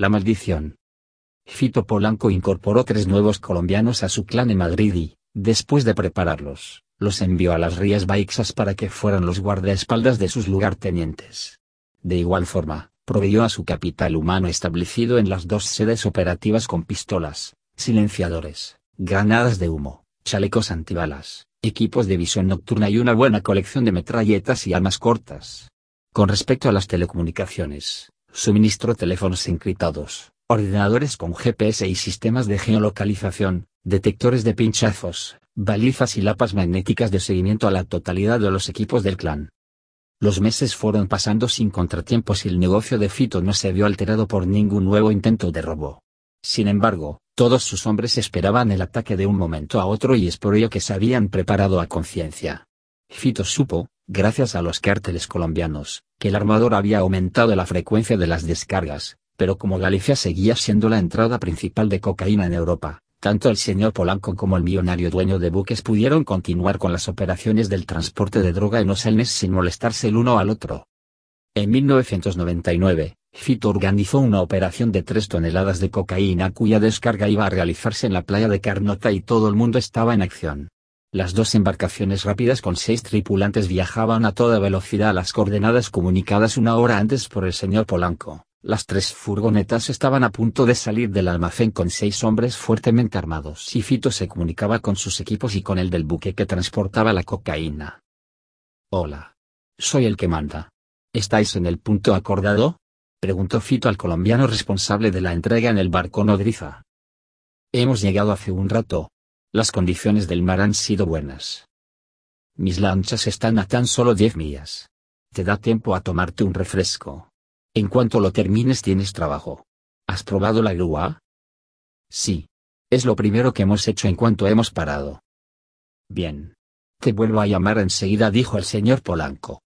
La maldición. Fito Polanco incorporó tres nuevos colombianos a su clan en Madrid y, después de prepararlos, los envió a las Rías Baixas para que fueran los guardaespaldas de sus lugartenientes. De igual forma, proveyó a su capital humano establecido en las dos sedes operativas con pistolas, silenciadores, granadas de humo, chalecos antibalas, equipos de visión nocturna y una buena colección de metralletas y armas cortas. Con respecto a las telecomunicaciones, suministró teléfonos encriptados, ordenadores con GPS y sistemas de geolocalización, detectores de pinchazos, balizas y lapas magnéticas de seguimiento a la totalidad de los equipos del clan. Los meses fueron pasando sin contratiempos y el negocio de Fito no se vio alterado por ningún nuevo intento de robo. Sin embargo, todos sus hombres esperaban el ataque de un momento a otro y es por ello que se habían preparado a conciencia. Fito supo, gracias a los cárteles colombianos, que el armador había aumentado la frecuencia de las descargas, pero como Galicia seguía siendo la entrada principal de cocaína en Europa, tanto el señor Polanco como el millonario dueño de buques pudieron continuar con las operaciones del transporte de droga en Oselnes sin molestarse el uno al otro. En 1999, Fito organizó una operación de 3 toneladas de cocaína cuya descarga iba a realizarse en la playa de Carnota y todo el mundo estaba en acción. Las dos embarcaciones rápidas con seis tripulantes viajaban a toda velocidad a las coordenadas comunicadas una hora antes por el señor Polanco. Las tres furgonetas estaban a punto de salir del almacén con seis hombres fuertemente armados y Fito se comunicaba con sus equipos y con el del buque que transportaba la cocaína. Hola. Soy el que manda. ¿Estáis en el punto acordado? preguntó Fito al colombiano responsable de la entrega en el barco nodriza. Hemos llegado hace un rato. Las condiciones del mar han sido buenas. Mis lanchas están a tan solo diez millas. Te da tiempo a tomarte un refresco. En cuanto lo termines tienes trabajo. ¿Has probado la grúa? Sí. Es lo primero que hemos hecho en cuanto hemos parado. Bien. Te vuelvo a llamar enseguida, dijo el señor Polanco.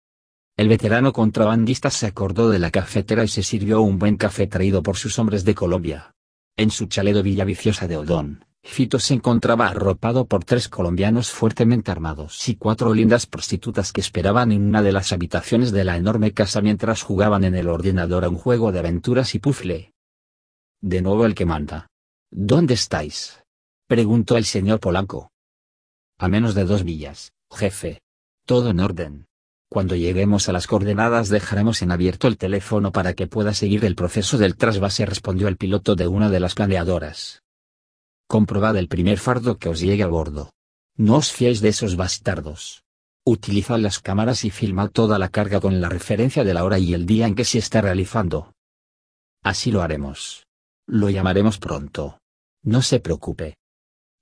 El veterano contrabandista se acordó de la cafetera y se sirvió un buen café traído por sus hombres de Colombia. En su chalet Villaviciosa de Odón, Fito se encontraba arropado por tres colombianos fuertemente armados y cuatro lindas prostitutas que esperaban en una de las habitaciones de la enorme casa mientras jugaban en el ordenador a un juego de aventuras y pufle. De nuevo el que manda. ¿Dónde estáis? preguntó el señor Polanco. A menos de dos millas, jefe. Todo en orden. Cuando lleguemos a las coordenadas dejaremos en abierto el teléfono para que pueda seguir el proceso del trasvase respondió el piloto de una de las planeadoras. Comprobad el primer fardo que os llegue a bordo. No os fiéis de esos bastardos. Utilizad las cámaras y filmad toda la carga con la referencia de la hora y el día en que se está realizando. Así lo haremos. Lo llamaremos pronto. No se preocupe.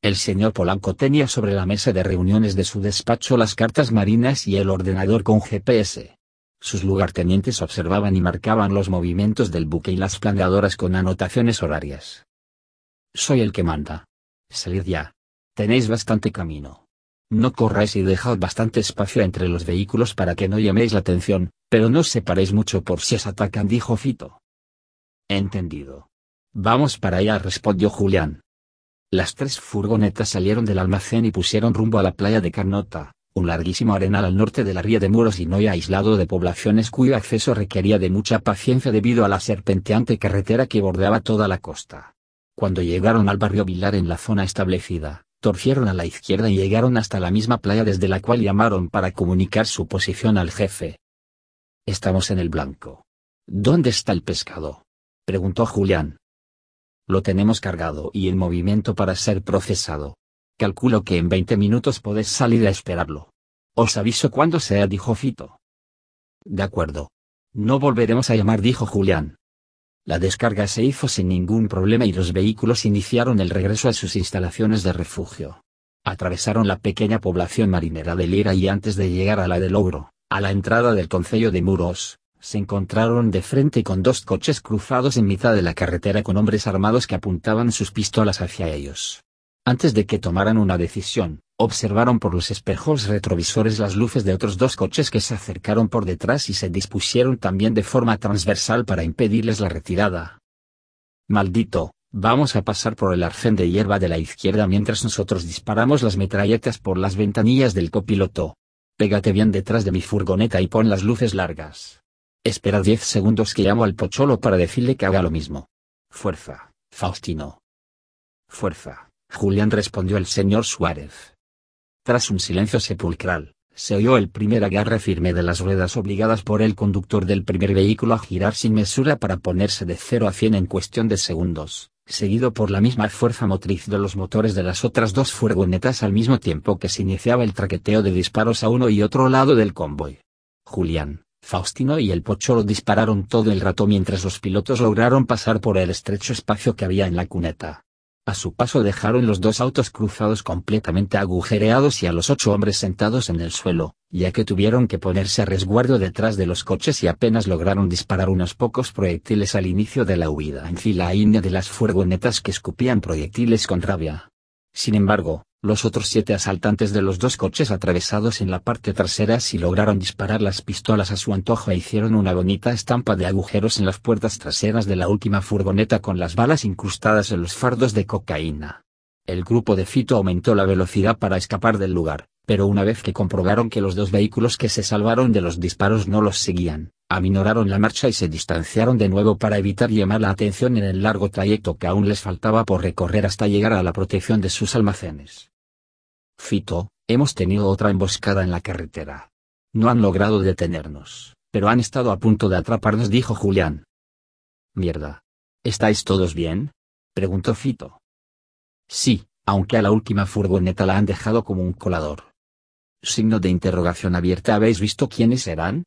El señor Polanco tenía sobre la mesa de reuniones de su despacho las cartas marinas y el ordenador con GPS. Sus lugartenientes observaban y marcaban los movimientos del buque y las planeadoras con anotaciones horarias. Soy el que manda. Salid ya. Tenéis bastante camino. No corráis y dejad bastante espacio entre los vehículos para que no llaméis la atención, pero no os separéis mucho por si os atacan, dijo Fito. Entendido. Vamos para allá, respondió Julián. Las tres furgonetas salieron del almacén y pusieron rumbo a la playa de Carnota, un larguísimo arenal al norte de la ría de Muros y no aislado de poblaciones cuyo acceso requería de mucha paciencia debido a la serpenteante carretera que bordeaba toda la costa. Cuando llegaron al barrio Vilar en la zona establecida, torcieron a la izquierda y llegaron hasta la misma playa desde la cual llamaron para comunicar su posición al jefe. Estamos en el blanco. ¿Dónde está el pescado? preguntó Julián. Lo tenemos cargado y en movimiento para ser procesado. Calculo que en 20 minutos podés salir a esperarlo. Os aviso cuando sea, dijo Fito. De acuerdo. No volveremos a llamar, dijo Julián. La descarga se hizo sin ningún problema y los vehículos iniciaron el regreso a sus instalaciones de refugio. Atravesaron la pequeña población marinera de Lira y antes de llegar a la de Logro, a la entrada del concello de Muros, se encontraron de frente con dos coches cruzados en mitad de la carretera con hombres armados que apuntaban sus pistolas hacia ellos. Antes de que tomaran una decisión, observaron por los espejos retrovisores las luces de otros dos coches que se acercaron por detrás y se dispusieron también de forma transversal para impedirles la retirada. Maldito, vamos a pasar por el arcén de hierba de la izquierda mientras nosotros disparamos las metralletas por las ventanillas del copiloto. Pégate bien detrás de mi furgoneta y pon las luces largas. Espera diez segundos que llamo al pocholo para decirle que haga lo mismo. Fuerza, Faustino. Fuerza, Julián respondió el señor Suárez. Tras un silencio sepulcral, se oyó el primer agarre firme de las ruedas obligadas por el conductor del primer vehículo a girar sin mesura para ponerse de 0 a 100 en cuestión de segundos, seguido por la misma fuerza motriz de los motores de las otras dos furgonetas al mismo tiempo que se iniciaba el traqueteo de disparos a uno y otro lado del convoy. Julián, Faustino y el Pocholo dispararon todo el rato mientras los pilotos lograron pasar por el estrecho espacio que había en la cuneta. A su paso dejaron los dos autos cruzados completamente agujereados y a los ocho hombres sentados en el suelo, ya que tuvieron que ponerse a resguardo detrás de los coches y apenas lograron disparar unos pocos proyectiles al inicio de la huida en fila india de las furgonetas que escupían proyectiles con rabia. Sin embargo, los otros siete asaltantes de los dos coches atravesados en la parte trasera sí lograron disparar las pistolas a su antojo e hicieron una bonita estampa de agujeros en las puertas traseras de la última furgoneta con las balas incrustadas en los fardos de cocaína. El grupo de Fito aumentó la velocidad para escapar del lugar, pero una vez que comprobaron que los dos vehículos que se salvaron de los disparos no los seguían, aminoraron la marcha y se distanciaron de nuevo para evitar llamar la atención en el largo trayecto que aún les faltaba por recorrer hasta llegar a la protección de sus almacenes. Fito, hemos tenido otra emboscada en la carretera. No han logrado detenernos, pero han estado a punto de atraparnos, dijo Julián. Mierda. ¿Estáis todos bien? preguntó Fito. Sí, aunque a la última furgoneta la han dejado como un colador. Signo de interrogación abierta. ¿Habéis visto quiénes eran?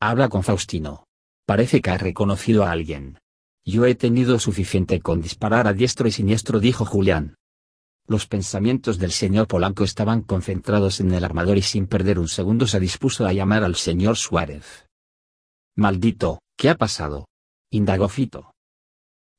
Habla con Faustino. Parece que ha reconocido a alguien. Yo he tenido suficiente con disparar a diestro y siniestro, dijo Julián. Los pensamientos del señor Polanco estaban concentrados en el armador y sin perder un segundo se dispuso a llamar al señor Suárez. Maldito, ¿qué ha pasado? indagó Fito.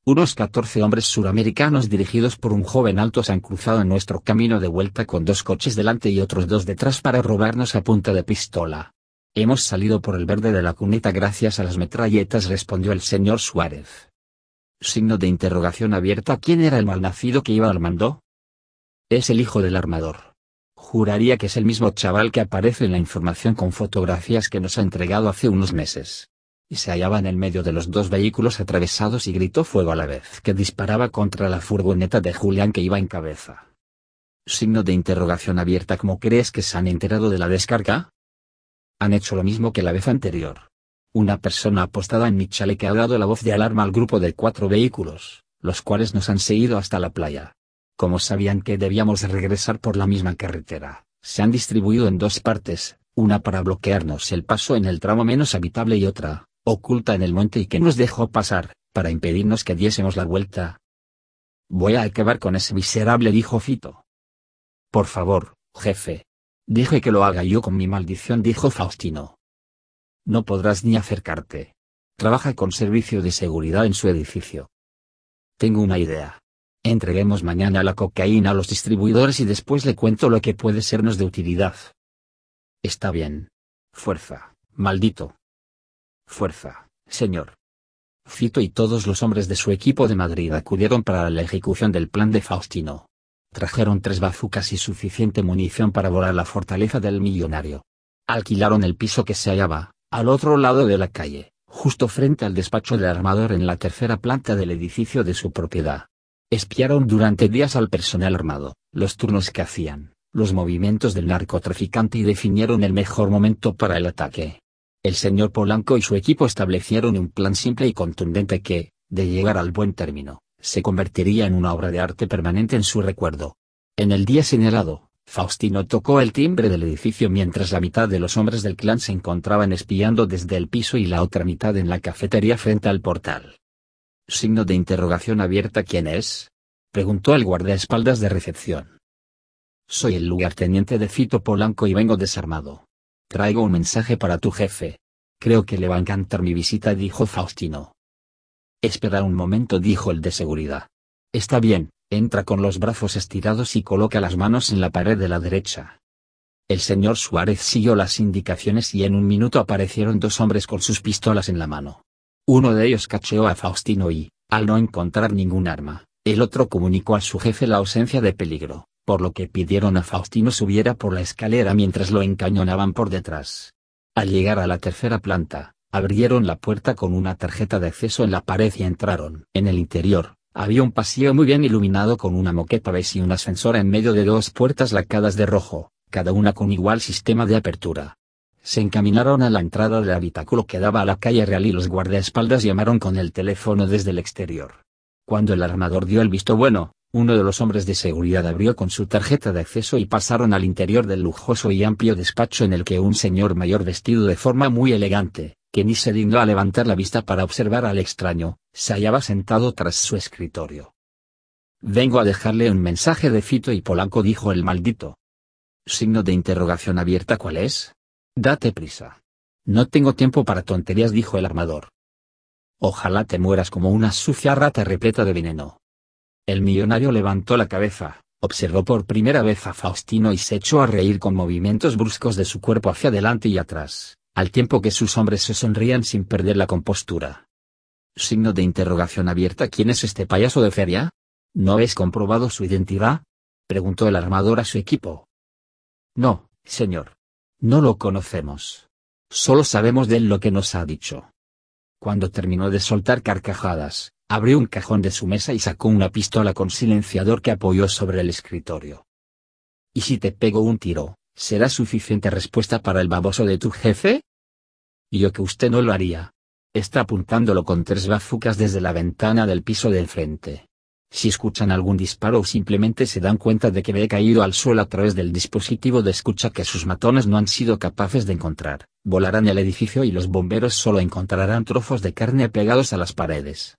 Unos catorce hombres suramericanos dirigidos por un joven alto se han cruzado en nuestro camino de vuelta con dos coches delante y otros dos detrás para robarnos a punta de pistola. Hemos salido por el verde de la cuneta gracias a las metralletas respondió el señor Suárez. Signo de interrogación abierta ¿Quién era el malnacido que iba al mando? Es el hijo del armador. Juraría que es el mismo chaval que aparece en la información con fotografías que nos ha entregado hace unos meses. Y se hallaba en el medio de los dos vehículos atravesados y gritó fuego a la vez que disparaba contra la furgoneta de Julián que iba en cabeza. Signo de interrogación abierta ¿Cómo crees que se han enterado de la descarga? Han hecho lo mismo que la vez anterior. Una persona apostada en mi chaleque ha dado la voz de alarma al grupo de cuatro vehículos, los cuales nos han seguido hasta la playa como sabían que debíamos regresar por la misma carretera, se han distribuido en dos partes, una para bloquearnos el paso en el tramo menos habitable y otra, oculta en el monte y que nos dejó pasar, para impedirnos que diésemos la vuelta. Voy a acabar con ese miserable, dijo Fito. Por favor, jefe. Dije que lo haga yo con mi maldición, dijo Faustino. No podrás ni acercarte. Trabaja con servicio de seguridad en su edificio. Tengo una idea. Entreguemos mañana la cocaína a los distribuidores y después le cuento lo que puede sernos de utilidad. Está bien. Fuerza, maldito. Fuerza, señor. Fito y todos los hombres de su equipo de Madrid acudieron para la ejecución del plan de Faustino. Trajeron tres bazucas y suficiente munición para volar la fortaleza del millonario. Alquilaron el piso que se hallaba, al otro lado de la calle, justo frente al despacho del armador en la tercera planta del edificio de su propiedad. Espiaron durante días al personal armado, los turnos que hacían, los movimientos del narcotraficante y definieron el mejor momento para el ataque. El señor Polanco y su equipo establecieron un plan simple y contundente que, de llegar al buen término, se convertiría en una obra de arte permanente en su recuerdo. En el día señalado, Faustino tocó el timbre del edificio mientras la mitad de los hombres del clan se encontraban espiando desde el piso y la otra mitad en la cafetería frente al portal. Signo de interrogación abierta ¿Quién es? Preguntó el guardaespaldas de recepción. Soy el lugarteniente de Fito Polanco y vengo desarmado. Traigo un mensaje para tu jefe. Creo que le va a encantar mi visita, dijo Faustino. Espera un momento, dijo el de seguridad. Está bien, entra con los brazos estirados y coloca las manos en la pared de la derecha. El señor Suárez siguió las indicaciones y en un minuto aparecieron dos hombres con sus pistolas en la mano. Uno de ellos cacheó a Faustino y, al no encontrar ningún arma, el otro comunicó a su jefe la ausencia de peligro, por lo que pidieron a Faustino subiera por la escalera mientras lo encañonaban por detrás. Al llegar a la tercera planta, abrieron la puerta con una tarjeta de acceso en la pared y entraron. En el interior, había un pasillo muy bien iluminado con una moqueta beige y un ascensor en medio de dos puertas lacadas de rojo, cada una con igual sistema de apertura. Se encaminaron a la entrada del habitáculo que daba a la calle real y los guardaespaldas llamaron con el teléfono desde el exterior. Cuando el armador dio el visto bueno, uno de los hombres de seguridad abrió con su tarjeta de acceso y pasaron al interior del lujoso y amplio despacho en el que un señor mayor vestido de forma muy elegante, que ni se dignó a levantar la vista para observar al extraño, se hallaba sentado tras su escritorio. Vengo a dejarle un mensaje de Fito y Polanco dijo el maldito. Signo de interrogación abierta ¿cuál es? Date prisa. No tengo tiempo para tonterías dijo el armador. Ojalá te mueras como una sucia rata repleta de veneno. El millonario levantó la cabeza, observó por primera vez a Faustino y se echó a reír con movimientos bruscos de su cuerpo hacia adelante y atrás, al tiempo que sus hombres se sonrían sin perder la compostura. Signo de interrogación abierta ¿Quién es este payaso de feria? ¿No habéis comprobado su identidad? preguntó el armador a su equipo. No, señor. No lo conocemos. Solo sabemos de él lo que nos ha dicho. Cuando terminó de soltar carcajadas, Abrió un cajón de su mesa y sacó una pistola con silenciador que apoyó sobre el escritorio. ¿Y si te pego un tiro, será suficiente respuesta para el baboso de tu jefe? Yo que usted no lo haría. Está apuntándolo con tres bazucas desde la ventana del piso de enfrente. Si escuchan algún disparo o simplemente se dan cuenta de que he caído al suelo a través del dispositivo de escucha que sus matones no han sido capaces de encontrar, volarán el edificio y los bomberos solo encontrarán trozos de carne pegados a las paredes.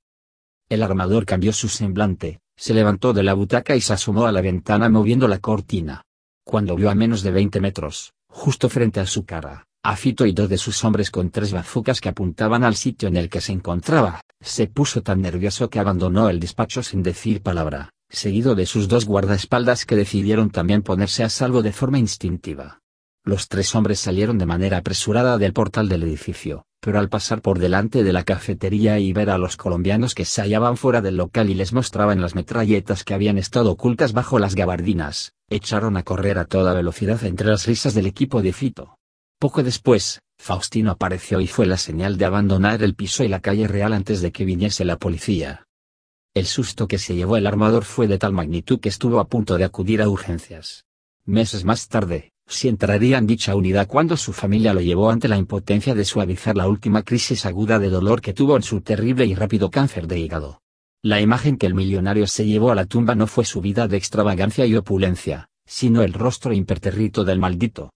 El armador cambió su semblante, se levantó de la butaca y se asomó a la ventana moviendo la cortina. Cuando vio a menos de 20 metros, justo frente a su cara, a Fito y dos de sus hombres con tres bazucas que apuntaban al sitio en el que se encontraba, se puso tan nervioso que abandonó el despacho sin decir palabra, seguido de sus dos guardaespaldas que decidieron también ponerse a salvo de forma instintiva. Los tres hombres salieron de manera apresurada del portal del edificio, pero al pasar por delante de la cafetería y ver a los colombianos que se hallaban fuera del local y les mostraban las metralletas que habían estado ocultas bajo las gabardinas, echaron a correr a toda velocidad entre las risas del equipo de Fito. Poco después, Faustino apareció y fue la señal de abandonar el piso y la calle real antes de que viniese la policía. El susto que se llevó el armador fue de tal magnitud que estuvo a punto de acudir a urgencias. Meses más tarde, si entraría en dicha unidad cuando su familia lo llevó ante la impotencia de suavizar la última crisis aguda de dolor que tuvo en su terrible y rápido cáncer de hígado. La imagen que el millonario se llevó a la tumba no fue su vida de extravagancia y opulencia, sino el rostro imperterrito del maldito,